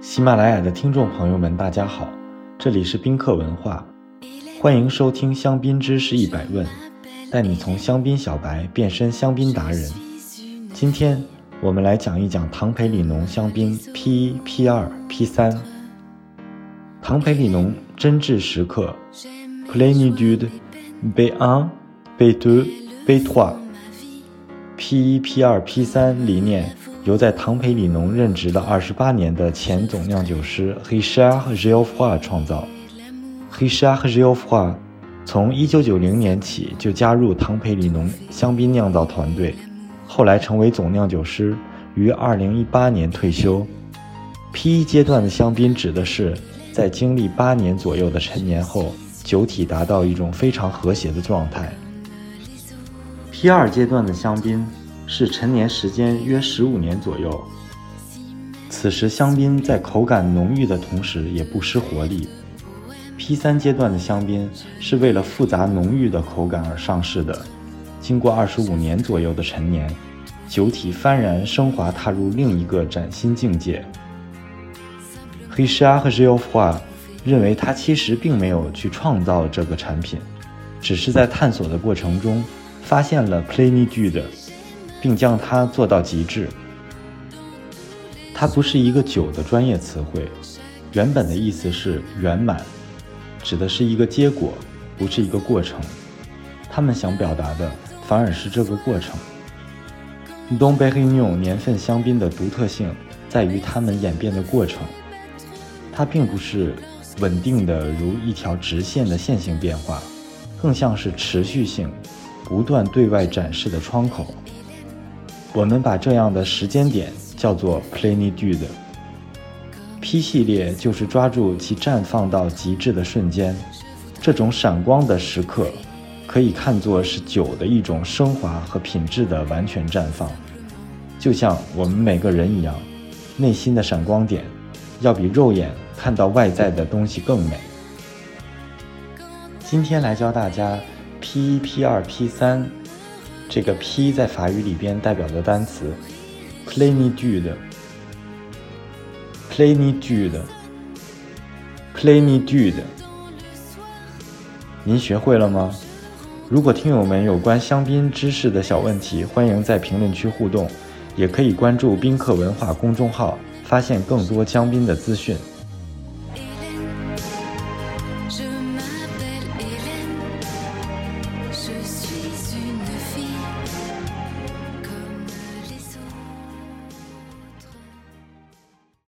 喜马拉雅的听众朋友们，大家好，这里是宾客文化，欢迎收听香槟知识一百问，带你从香槟小白变身香槟达人。今天我们来讲一讲唐培里农香槟 P 一、P 二、P 三。唐培里农真挚时刻 Plénitude B 1 B 2 B 3 P 一、P 二、P 三理念。由在唐培里农任职了二十八年的前总酿酒师 Richard Geoffroy 创造。Richard Geoffroy 从一九九零年起就加入唐培里农香槟酿造团队，后来成为总酿酒师，于二零一八年退休。P 一阶段的香槟指的是在经历八年左右的陈年后，酒体达到一种非常和谐的状态。P 二阶段的香槟。是陈年时间约十五年左右，此时香槟在口感浓郁的同时也不失活力。P 三阶段的香槟是为了复杂浓郁的口感而上市的，经过二十五年左右的陈年，酒体幡然升华，踏入另一个崭新境界。黑石阿和 g i o f r 认为他其实并没有去创造这个产品，只是在探索的过程中发现了 Plénitude。并将它做到极致。它不是一个酒的专业词汇，原本的意思是圆满，指的是一个结果，不是一个过程。他们想表达的反而是这个过程。东北黑妞年份香槟的独特性在于它们演变的过程，它并不是稳定的如一条直线的线性变化，更像是持续性、不断对外展示的窗口。我们把这样的时间点叫做 plenitude。P 系列就是抓住其绽放到极致的瞬间，这种闪光的时刻，可以看作是酒的一种升华和品质的完全绽放。就像我们每个人一样，内心的闪光点，要比肉眼看到外在的东西更美。今天来教大家 P 一、P 二、P 三。这个 P 在法语里边代表的单词，Pliny Dude，Pliny Dude，Pliny Dude，您学会了吗？如果听友们有关香槟知识的小问题，欢迎在评论区互动，也可以关注宾客文化公众号，发现更多香槟的资讯。